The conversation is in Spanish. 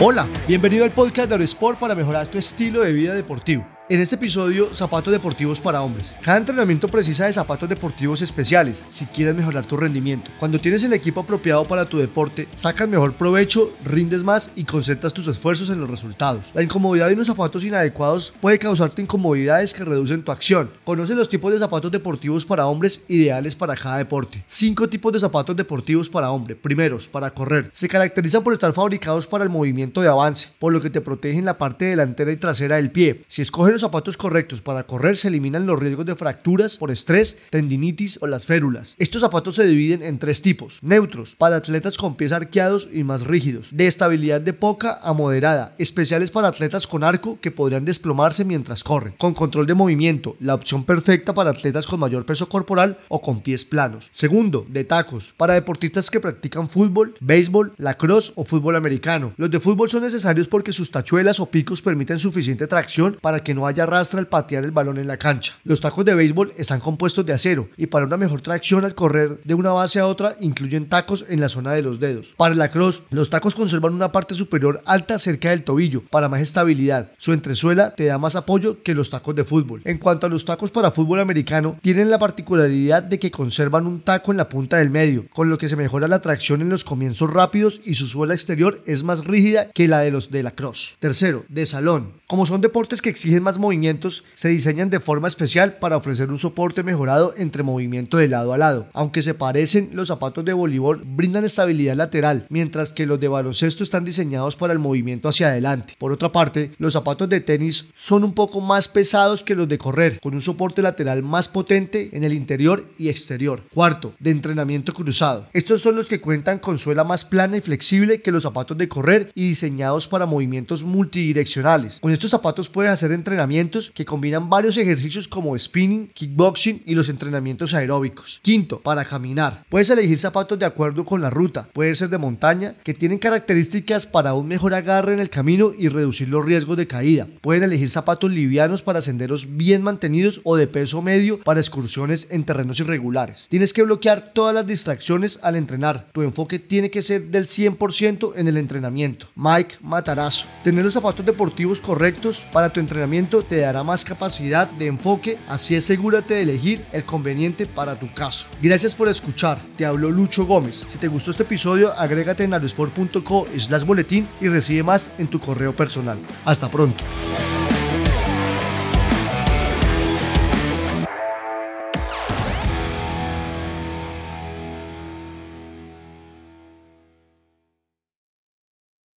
Hola, bienvenido al podcast de Aerosport para mejorar tu estilo de vida deportivo. En este episodio, zapatos deportivos para hombres. Cada entrenamiento precisa de zapatos deportivos especiales si quieres mejorar tu rendimiento. Cuando tienes el equipo apropiado para tu deporte, sacas mejor provecho, rindes más y concentras tus esfuerzos en los resultados. La incomodidad de unos zapatos inadecuados puede causarte incomodidades que reducen tu acción. Conoce los tipos de zapatos deportivos para hombres ideales para cada deporte. 5 tipos de zapatos deportivos para hombre. Primeros, para correr. Se caracterizan por estar fabricados para el movimiento de avance, por lo que te protegen la parte delantera y trasera del pie. Si escoges los zapatos correctos para correr se eliminan los riesgos de fracturas por estrés, tendinitis o las férulas. Estos zapatos se dividen en tres tipos. Neutros, para atletas con pies arqueados y más rígidos. De estabilidad de poca a moderada. Especiales para atletas con arco que podrían desplomarse mientras corren. Con control de movimiento, la opción perfecta para atletas con mayor peso corporal o con pies planos. Segundo, de tacos, para deportistas que practican fútbol, béisbol, lacrosse o fútbol americano. Los de fútbol son necesarios porque sus tachuelas o picos permiten suficiente tracción para que no haya arrastra al patear el balón en la cancha. Los tacos de béisbol están compuestos de acero y para una mejor tracción al correr de una base a otra incluyen tacos en la zona de los dedos. Para la cross, los tacos conservan una parte superior alta cerca del tobillo para más estabilidad. Su entresuela te da más apoyo que los tacos de fútbol. En cuanto a los tacos para fútbol americano, tienen la particularidad de que conservan un taco en la punta del medio, con lo que se mejora la tracción en los comienzos rápidos y su suela exterior es más rígida que la de los de la cross. Tercero, de salón. Como son deportes que exigen más movimientos, se diseñan de forma especial para ofrecer un soporte mejorado entre movimiento de lado a lado. Aunque se parecen, los zapatos de voleibol brindan estabilidad lateral, mientras que los de baloncesto están diseñados para el movimiento hacia adelante. Por otra parte, los zapatos de tenis son un poco más pesados que los de correr, con un soporte lateral más potente en el interior y exterior. Cuarto, de entrenamiento cruzado. Estos son los que cuentan con suela más plana y flexible que los zapatos de correr y diseñados para movimientos multidireccionales. Con estos zapatos puedes hacer entrenamientos que combinan varios ejercicios como spinning, kickboxing y los entrenamientos aeróbicos. Quinto, para caminar. Puedes elegir zapatos de acuerdo con la ruta. Puede ser de montaña, que tienen características para un mejor agarre en el camino y reducir los riesgos de caída. Pueden elegir zapatos livianos para senderos bien mantenidos o de peso medio para excursiones en terrenos irregulares. Tienes que bloquear todas las distracciones al entrenar. Tu enfoque tiene que ser del 100% en el entrenamiento. Mike Matarazo. Tener los zapatos deportivos correctos para tu entrenamiento te dará más capacidad de enfoque, así asegúrate de elegir el conveniente para tu caso. Gracias por escuchar, te habló Lucho Gómez. Si te gustó este episodio, agrégate en aerosport.co slash boletín y recibe más en tu correo personal. Hasta pronto.